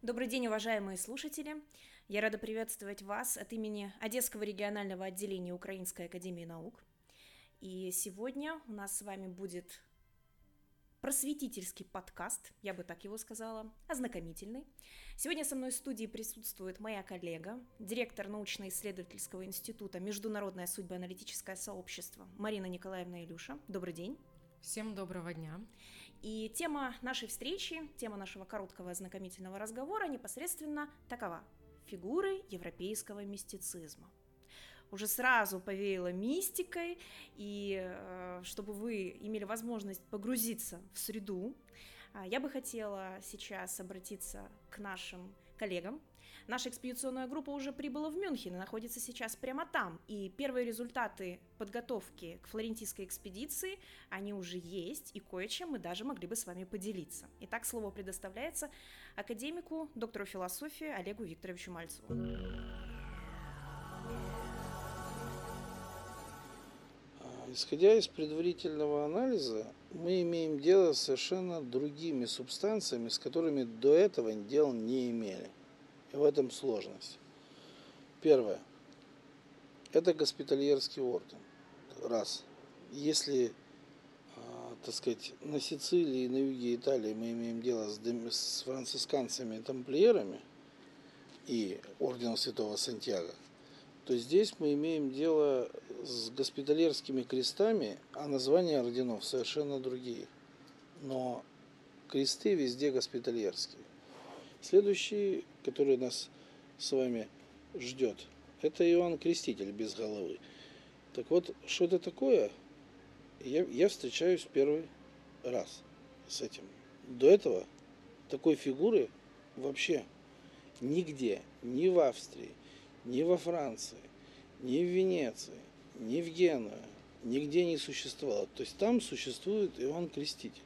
Добрый день, уважаемые слушатели! Я рада приветствовать вас от имени Одесского регионального отделения Украинской академии наук. И сегодня у нас с вами будет просветительский подкаст, я бы так его сказала, ознакомительный. Сегодня со мной в студии присутствует моя коллега, директор научно-исследовательского института «Международное судьбоаналитическое сообщество» Марина Николаевна Илюша. Добрый день. Всем доброго дня. И тема нашей встречи, тема нашего короткого ознакомительного разговора непосредственно такова – фигуры европейского мистицизма. Уже сразу повеяло мистикой, и э, чтобы вы имели возможность погрузиться в среду, а, я бы хотела сейчас обратиться к нашим коллегам, Наша экспедиционная группа уже прибыла в Мюнхен и находится сейчас прямо там. И первые результаты подготовки к флорентийской экспедиции, они уже есть, и кое-чем мы даже могли бы с вами поделиться. Итак, слово предоставляется академику, доктору философии Олегу Викторовичу Мальцеву. Исходя из предварительного анализа, мы имеем дело с совершенно другими субстанциями, с которыми до этого дел не имели. И в этом сложность. Первое. Это госпитальерский орден. Раз. Если, а, так сказать, на Сицилии и на юге Италии мы имеем дело с, с францисканцами и тамплиерами и орденом Святого Сантьяго, то здесь мы имеем дело с госпитальерскими крестами, а названия орденов совершенно другие. Но кресты везде госпитальерские. Следующий, который нас с вами ждет, это Иоанн Креститель без головы. Так вот, что это такое? Я, я встречаюсь первый раз с этим. До этого такой фигуры вообще нигде, ни в Австрии, ни во Франции, ни в Венеции, ни в Генуе, нигде не существовало. То есть там существует Иоанн Креститель.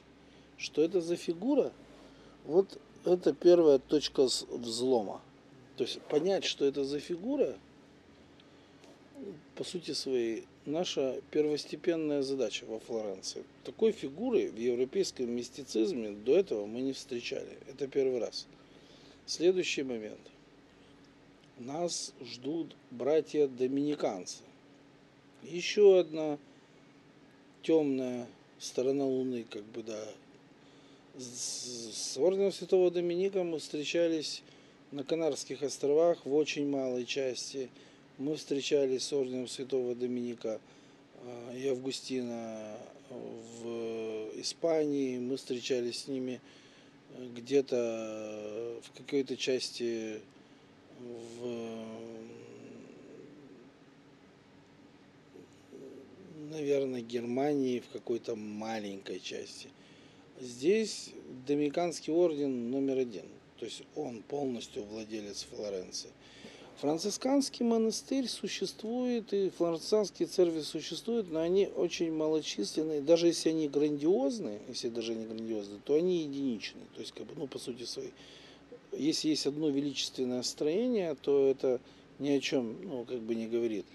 Что это за фигура? Вот это первая точка взлома. То есть понять, что это за фигура, по сути своей, наша первостепенная задача во Флоренции. Такой фигуры в европейском мистицизме до этого мы не встречали. Это первый раз. Следующий момент. Нас ждут братья-доминиканцы. Еще одна темная сторона Луны, как бы, да, с орденом Святого Доминика мы встречались на Канарских островах в очень малой части. Мы встречались с орденом Святого Доминика а, и Августина в Испании. Мы встречались с ними э, где-то в какой-то части в наверное, Германии в какой-то маленькой части. Здесь Доминиканский орден номер один, то есть он полностью владелец Флоренции. Францисканский монастырь существует, и флоренцианские церкви существуют, но они очень малочисленные. Даже если они грандиозные, если даже они грандиозные, то они единичные. То есть, как бы, ну, по сути своей. Если есть одно величественное строение, то это ни о чем, ну, как бы не говорит.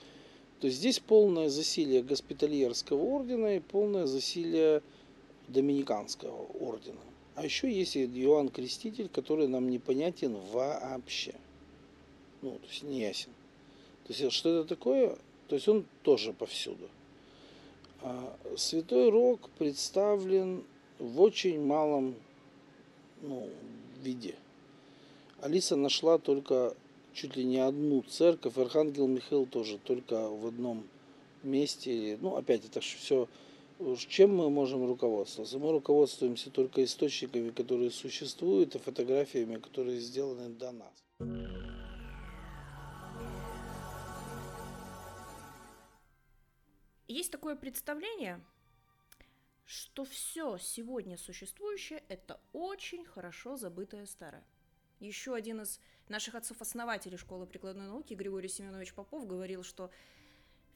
То есть здесь полное засилие госпитальерского ордена и полное засилие Доминиканского ордена. А еще есть Иоанн Креститель, который нам непонятен вообще. Ну, то есть не ясен. То есть что это такое? То есть он тоже повсюду. А Святой Рок представлен в очень малом ну, виде. Алиса нашла только чуть ли не одну церковь, Архангел Михаил тоже только в одном месте. Ну, опять это все чем мы можем руководствоваться? Мы руководствуемся только источниками, которые существуют, и фотографиями, которые сделаны до нас. Есть такое представление, что все сегодня существующее – это очень хорошо забытое старое. Еще один из наших отцов-основателей школы прикладной науки, Григорий Семенович Попов, говорил, что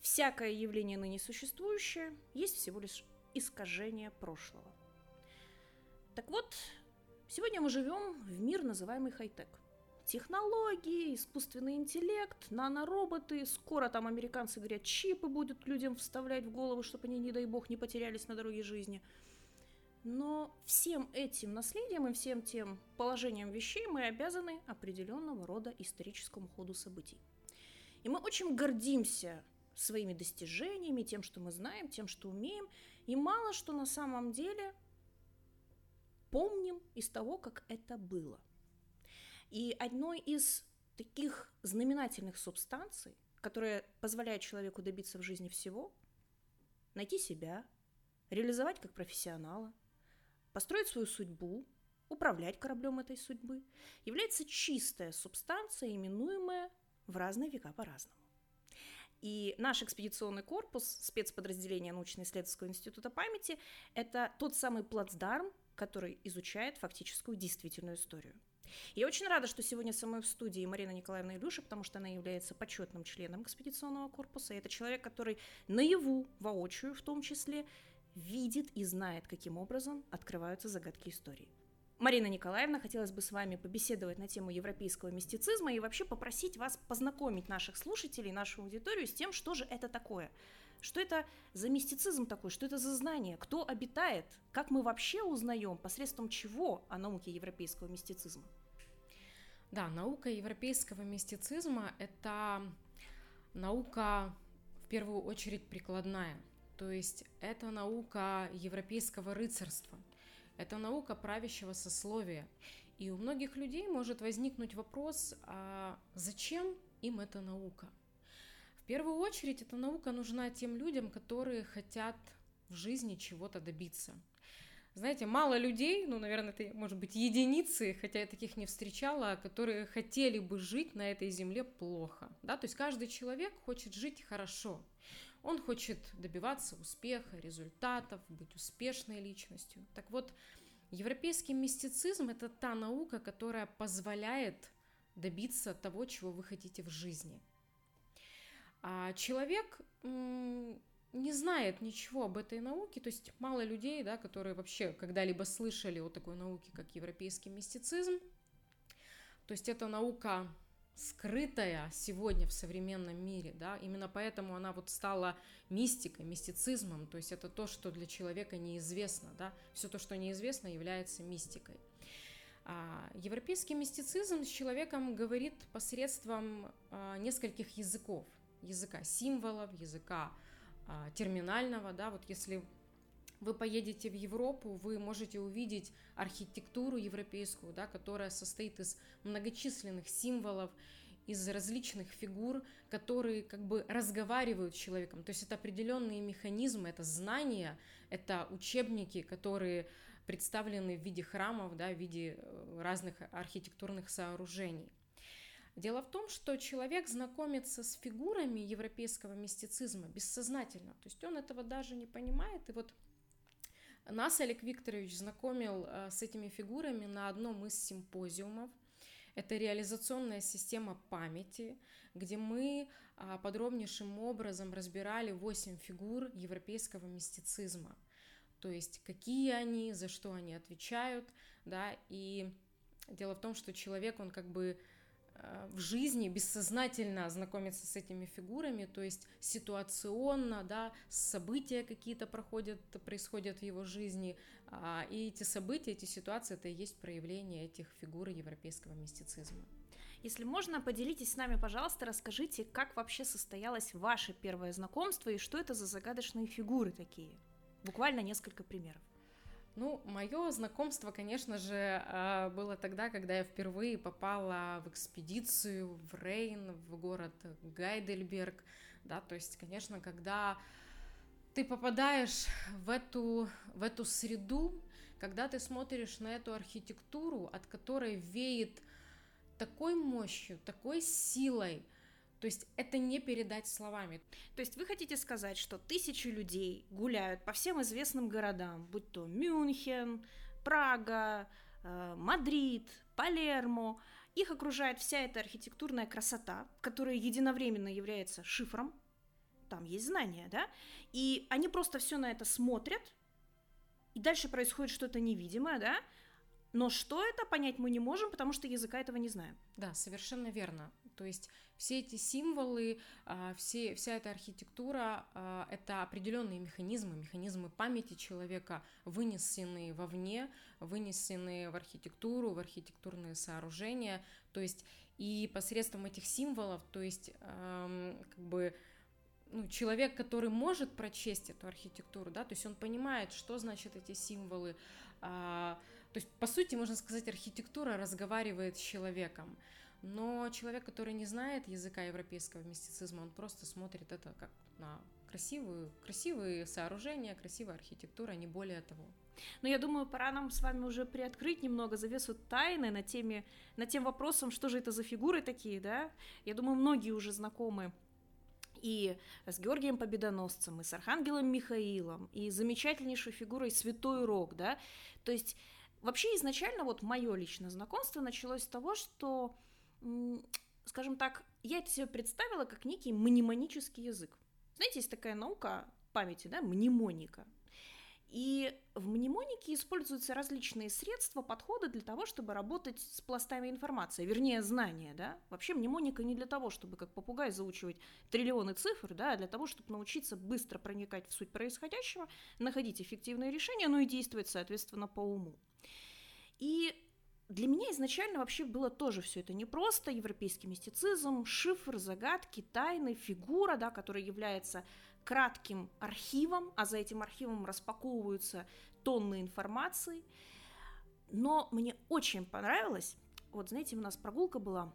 Всякое явление ныне существующее есть всего лишь искажение прошлого. Так вот, сегодня мы живем в мир, называемый хай-тек. Технологии, искусственный интеллект, нанороботы, скоро там американцы говорят, чипы будут людям вставлять в голову, чтобы они, не дай бог, не потерялись на дороге жизни. Но всем этим наследием и всем тем положением вещей мы обязаны определенного рода историческому ходу событий. И мы очень гордимся своими достижениями, тем, что мы знаем, тем, что умеем, и мало что на самом деле помним из того, как это было. И одной из таких знаменательных субстанций, которая позволяет человеку добиться в жизни всего, найти себя, реализовать как профессионала, построить свою судьбу, управлять кораблем этой судьбы, является чистая субстанция, именуемая в разные века по-разному. И наш экспедиционный корпус, спецподразделение научно-исследовательского института памяти, это тот самый плацдарм, который изучает фактическую действительную историю. Я очень рада, что сегодня со мной в студии Марина Николаевна Илюша, потому что она является почетным членом экспедиционного корпуса. И это человек, который наяву, воочию в том числе, видит и знает, каким образом открываются загадки истории. Марина Николаевна, хотелось бы с вами побеседовать на тему европейского мистицизма и вообще попросить вас познакомить наших слушателей, нашу аудиторию с тем, что же это такое. Что это за мистицизм такой, что это за знание, кто обитает, как мы вообще узнаем, посредством чего о науке европейского мистицизма. Да, наука европейского мистицизма – это наука в первую очередь прикладная, то есть это наука европейского рыцарства – это наука правящего сословия. И у многих людей может возникнуть вопрос, а зачем им эта наука? В первую очередь эта наука нужна тем людям, которые хотят в жизни чего-то добиться. Знаете, мало людей, ну, наверное, это, может быть, единицы, хотя я таких не встречала, которые хотели бы жить на этой земле плохо. Да? То есть каждый человек хочет жить хорошо. Он хочет добиваться успеха, результатов, быть успешной личностью. Так вот, европейский мистицизм – это та наука, которая позволяет добиться того, чего вы хотите в жизни. А человек не знает ничего об этой науке, то есть мало людей, да, которые вообще когда-либо слышали о такой науке, как европейский мистицизм. То есть это наука скрытая сегодня в современном мире, да, именно поэтому она вот стала мистикой, мистицизмом, то есть это то, что для человека неизвестно, да, все то, что неизвестно, является мистикой. А европейский мистицизм с человеком говорит посредством а, нескольких языков, языка символов, языка а, терминального, да, вот если вы поедете в Европу, вы можете увидеть архитектуру европейскую, да, которая состоит из многочисленных символов, из различных фигур, которые как бы разговаривают с человеком. То есть это определенные механизмы, это знания, это учебники, которые представлены в виде храмов, да, в виде э, разных архитектурных сооружений. Дело в том, что человек знакомится с фигурами европейского мистицизма бессознательно, то есть он этого даже не понимает, и вот нас Олег Викторович знакомил э, с этими фигурами на одном из симпозиумов. Это реализационная система памяти, где мы а, подробнейшим образом разбирали 8 фигур европейского мистицизма. То есть какие они, за что они отвечают, да, и дело в том, что человек, он как бы в жизни бессознательно знакомиться с этими фигурами, то есть ситуационно, да, события какие-то проходят, происходят в его жизни, а, и эти события, эти ситуации, это и есть проявление этих фигур европейского мистицизма. Если можно, поделитесь с нами, пожалуйста, расскажите, как вообще состоялось ваше первое знакомство и что это за загадочные фигуры такие? Буквально несколько примеров. Ну, мое знакомство, конечно же, а, было тогда, когда я впервые попала в экспедицию в Рейн, в город Гайдельберг, да, то есть, конечно, когда ты попадаешь в эту, в эту среду, когда ты смотришь на эту архитектуру, от которой веет такой мощью, такой силой, то есть это не передать словами. То есть вы хотите сказать, что тысячи людей гуляют по всем известным городам, будь то Мюнхен, Прага, э, Мадрид, Палермо, их окружает вся эта архитектурная красота, которая единовременно является шифром, там есть знания, да, и они просто все на это смотрят, и дальше происходит что-то невидимое, да, но что это, понять мы не можем, потому что языка этого не знаем. Да, совершенно верно. То есть все эти символы, а, все, вся эта архитектура а, — это определенные механизмы, механизмы памяти человека, вынесенные вовне, вынесенные в архитектуру, в архитектурные сооружения. То есть и посредством этих символов, то есть как бы ну, человек, который может прочесть эту архитектуру, да, то есть он понимает, что значит эти символы. А, то есть, по сути, можно сказать, архитектура разговаривает с человеком. Но человек, который не знает языка европейского мистицизма, он просто смотрит это как на красивую, красивые сооружения, красивая архитектура, не более того. Но я думаю, пора нам с вами уже приоткрыть немного завесу тайны на теме, на тем вопросом, что же это за фигуры такие, да? Я думаю, многие уже знакомы и с Георгием Победоносцем, и с Архангелом Михаилом, и замечательнейшей фигурой Святой Рок, да? То есть вообще изначально вот мое личное знакомство началось с того, что скажем так, я это себе представила как некий мнемонический язык. Знаете, есть такая наука памяти, да, мнемоника. И в мнемонике используются различные средства, подходы для того, чтобы работать с пластами информации, вернее, знания, да. Вообще мнемоника не для того, чтобы как попугай заучивать триллионы цифр, да, а для того, чтобы научиться быстро проникать в суть происходящего, находить эффективные решения, ну и действовать, соответственно, по уму. И для меня изначально вообще было тоже все это непросто. Европейский мистицизм, шифр, загадки, тайны, фигура, да, которая является кратким архивом, а за этим архивом распаковываются тонны информации. Но мне очень понравилось, вот знаете, у нас прогулка была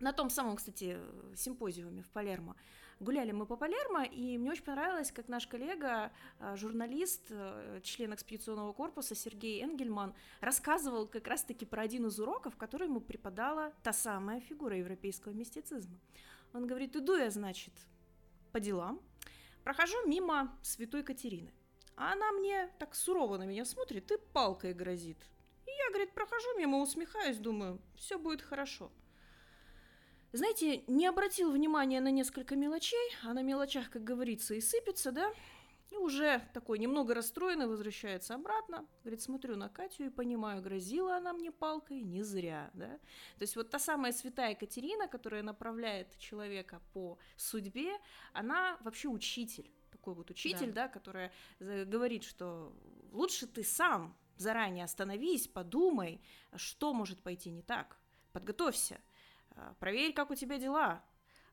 на том самом, кстати, симпозиуме в Палермо. Гуляли мы по Палермо, и мне очень понравилось, как наш коллега, э, журналист, э, член экспедиционного корпуса Сергей Энгельман рассказывал как раз-таки про один из уроков, который ему преподала та самая фигура европейского мистицизма. Он говорит, иду я, значит, по делам, прохожу мимо святой Катерины. А она мне так сурово на меня смотрит и палкой грозит. И я, говорит, прохожу мимо, усмехаюсь, думаю, все будет хорошо. Знаете, не обратил внимания на несколько мелочей, а на мелочах, как говорится, и сыпется, да? И уже такой немного расстроенный возвращается обратно. Говорит, смотрю на Катю и понимаю, грозила она мне палкой не зря, да? То есть вот та самая святая Катерина, которая направляет человека по судьбе, она вообще учитель такой вот учитель, да. да, которая говорит, что лучше ты сам заранее остановись, подумай, что может пойти не так, подготовься. А, проверь, как у тебя дела,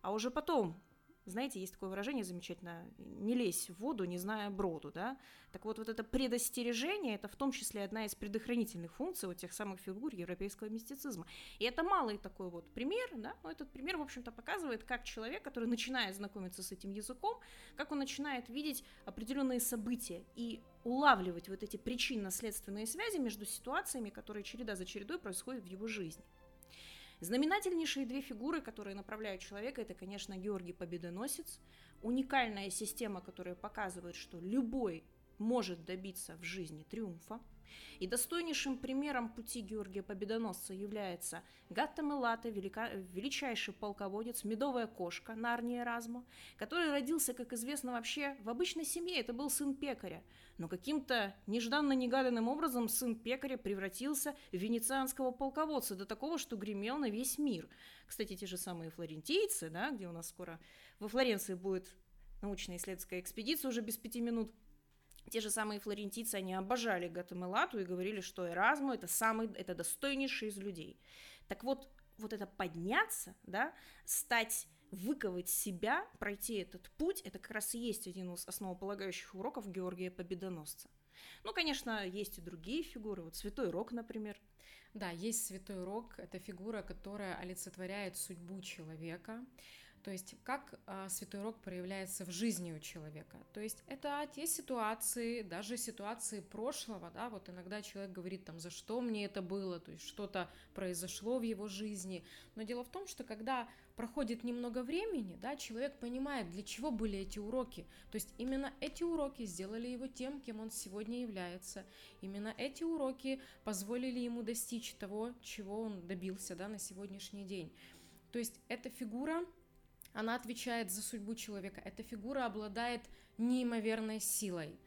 а уже потом знаете, есть такое выражение замечательное, не лезь в воду, не зная броду, да? Так вот, вот это предостережение, это в том числе одна из предохранительных функций вот тех самых фигур европейского мистицизма. И это малый такой вот пример, да? Но этот пример, в общем-то, показывает, как человек, который начинает знакомиться с этим языком, как он начинает видеть определенные события и улавливать вот эти причинно-следственные связи между ситуациями, которые череда за чередой происходят в его жизни. Знаменательнейшие две фигуры, которые направляют человека, это, конечно, Георгий Победоносец, уникальная система, которая показывает, что любой может добиться в жизни триумфа. И достойнейшим примером пути Георгия Победоносца является Гатта Мелата, велика, величайший полководец, медовая кошка Нарния Размо, который родился, как известно, вообще в обычной семье, это был сын пекаря. Но каким-то нежданно-негаданным образом сын пекаря превратился в венецианского полководца до такого, что гремел на весь мир. Кстати, те же самые флорентийцы, да, где у нас скоро во Флоренции будет научно-исследовательская экспедиция уже без пяти минут – те же самые флорентийцы, они обожали Гатамелату и говорили, что Эразму это самый, это достойнейший из людей. Так вот, вот это подняться, да, стать выковать себя, пройти этот путь, это как раз и есть один из основополагающих уроков Георгия Победоносца. Ну, конечно, есть и другие фигуры, вот Святой Рок, например. Да, есть Святой Рок, это фигура, которая олицетворяет судьбу человека, то есть как а, святой рок проявляется в жизни у человека. То есть это те ситуации, даже ситуации прошлого, да, вот иногда человек говорит там, за что мне это было, то есть что-то произошло в его жизни. Но дело в том, что когда проходит немного времени, да, человек понимает, для чего были эти уроки. То есть именно эти уроки сделали его тем, кем он сегодня является. Именно эти уроки позволили ему достичь того, чего он добился да, на сегодняшний день. То есть эта фигура она отвечает за судьбу человека. Эта фигура обладает неимоверной силой.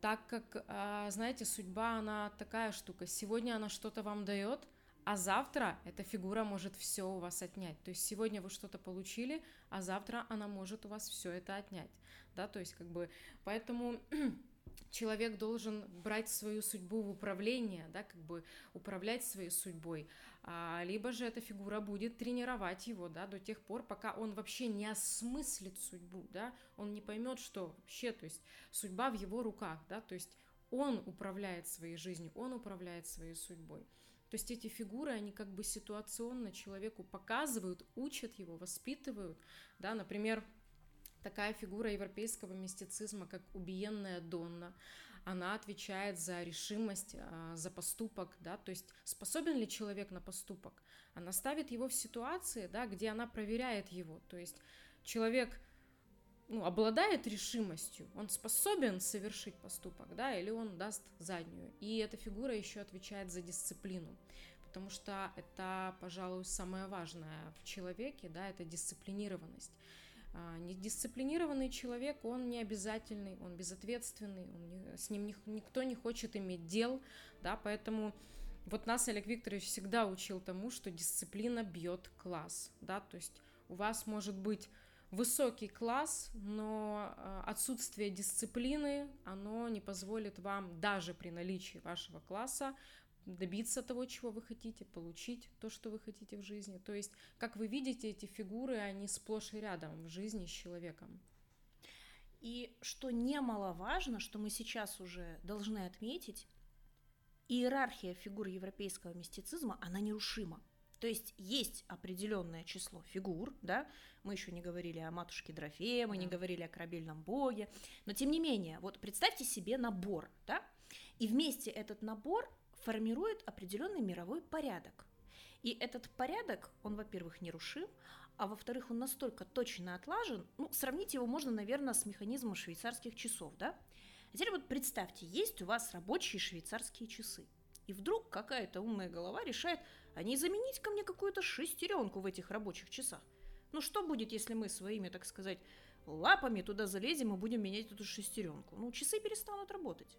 Так как, а, знаете, судьба, она такая штука. Сегодня она что-то вам дает, А завтра эта фигура может все у вас отнять. То есть сегодня вы что-то получили, а завтра она может у вас все это отнять. Да, то есть как бы поэтому человек должен брать свою судьбу в управление, да, как бы управлять своей судьбой, а, либо же эта фигура будет тренировать его, да, до тех пор, пока он вообще не осмыслит судьбу, да, он не поймет, что вообще, то есть судьба в его руках, да, то есть он управляет своей жизнью, он управляет своей судьбой. То есть эти фигуры, они как бы ситуационно человеку показывают, учат его, воспитывают, да, например, такая фигура европейского мистицизма, как убиенная Донна, она отвечает за решимость, а, за поступок, да, то есть способен ли человек на поступок. Она ставит его в ситуации, да, где она проверяет его, то есть человек ну, обладает решимостью, он способен совершить поступок, да, или он даст заднюю. И эта фигура еще отвечает за дисциплину, потому что это, пожалуй, самое важное в человеке, да, это дисциплинированность. А, недисциплинированный человек, он не обязательный, он безответственный, он не, с ним никто не хочет иметь дел, да, поэтому вот нас Олег Викторович всегда учил тому, что дисциплина бьет класс, да, то есть у вас может быть высокий класс, но а, отсутствие дисциплины, оно не позволит вам даже при наличии вашего класса добиться того, чего вы хотите, получить то, что вы хотите в жизни. То есть, как вы видите, эти фигуры, они сплошь и рядом в жизни с человеком. И что немаловажно, что мы сейчас уже должны отметить, иерархия фигур европейского мистицизма, она нерушима. То есть есть определенное число фигур, да, мы еще не говорили о матушке Дрофее, мы да. не говорили о корабельном боге, но тем не менее, вот представьте себе набор, да, и вместе этот набор формирует определенный мировой порядок. И этот порядок, он, во-первых, нерушим, а во-вторых, он настолько точно отлажен, ну, сравнить его можно, наверное, с механизмом швейцарских часов, да? А теперь вот представьте, есть у вас рабочие швейцарские часы, и вдруг какая-то умная голова решает, а не заменить ко мне какую-то шестеренку в этих рабочих часах. Ну что будет, если мы своими, так сказать, лапами туда залезем и будем менять эту шестеренку? Ну, часы перестанут работать.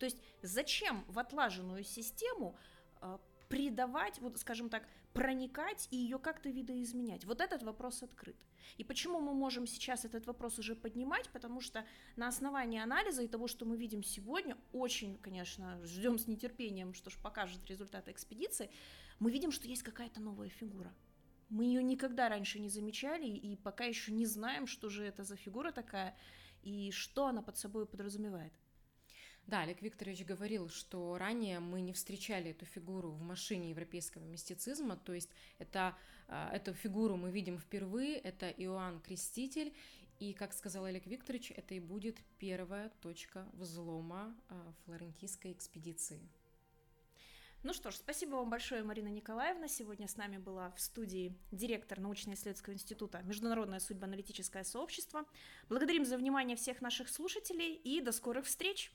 То есть зачем в отлаженную систему э, придавать, вот скажем так, проникать и ее как-то видоизменять? Вот этот вопрос открыт. И почему мы можем сейчас этот вопрос уже поднимать? Потому что на основании анализа и того, что мы видим сегодня, очень, конечно, ждем с нетерпением, что же покажет результаты экспедиции, мы видим, что есть какая-то новая фигура. Мы ее никогда раньше не замечали и пока еще не знаем, что же это за фигура такая и что она под собой подразумевает. Да, Олег Викторович говорил, что ранее мы не встречали эту фигуру в машине европейского мистицизма, то есть это, а, эту фигуру мы видим впервые, это Иоанн Креститель, и, как сказал Олег Викторович, это и будет первая точка взлома а, флорентийской экспедиции. Ну что ж, спасибо вам большое, Марина Николаевна. Сегодня с нами была в студии директор научно-исследовательского института Международное судьбоаналитическое сообщество. Благодарим за внимание всех наших слушателей и до скорых встреч!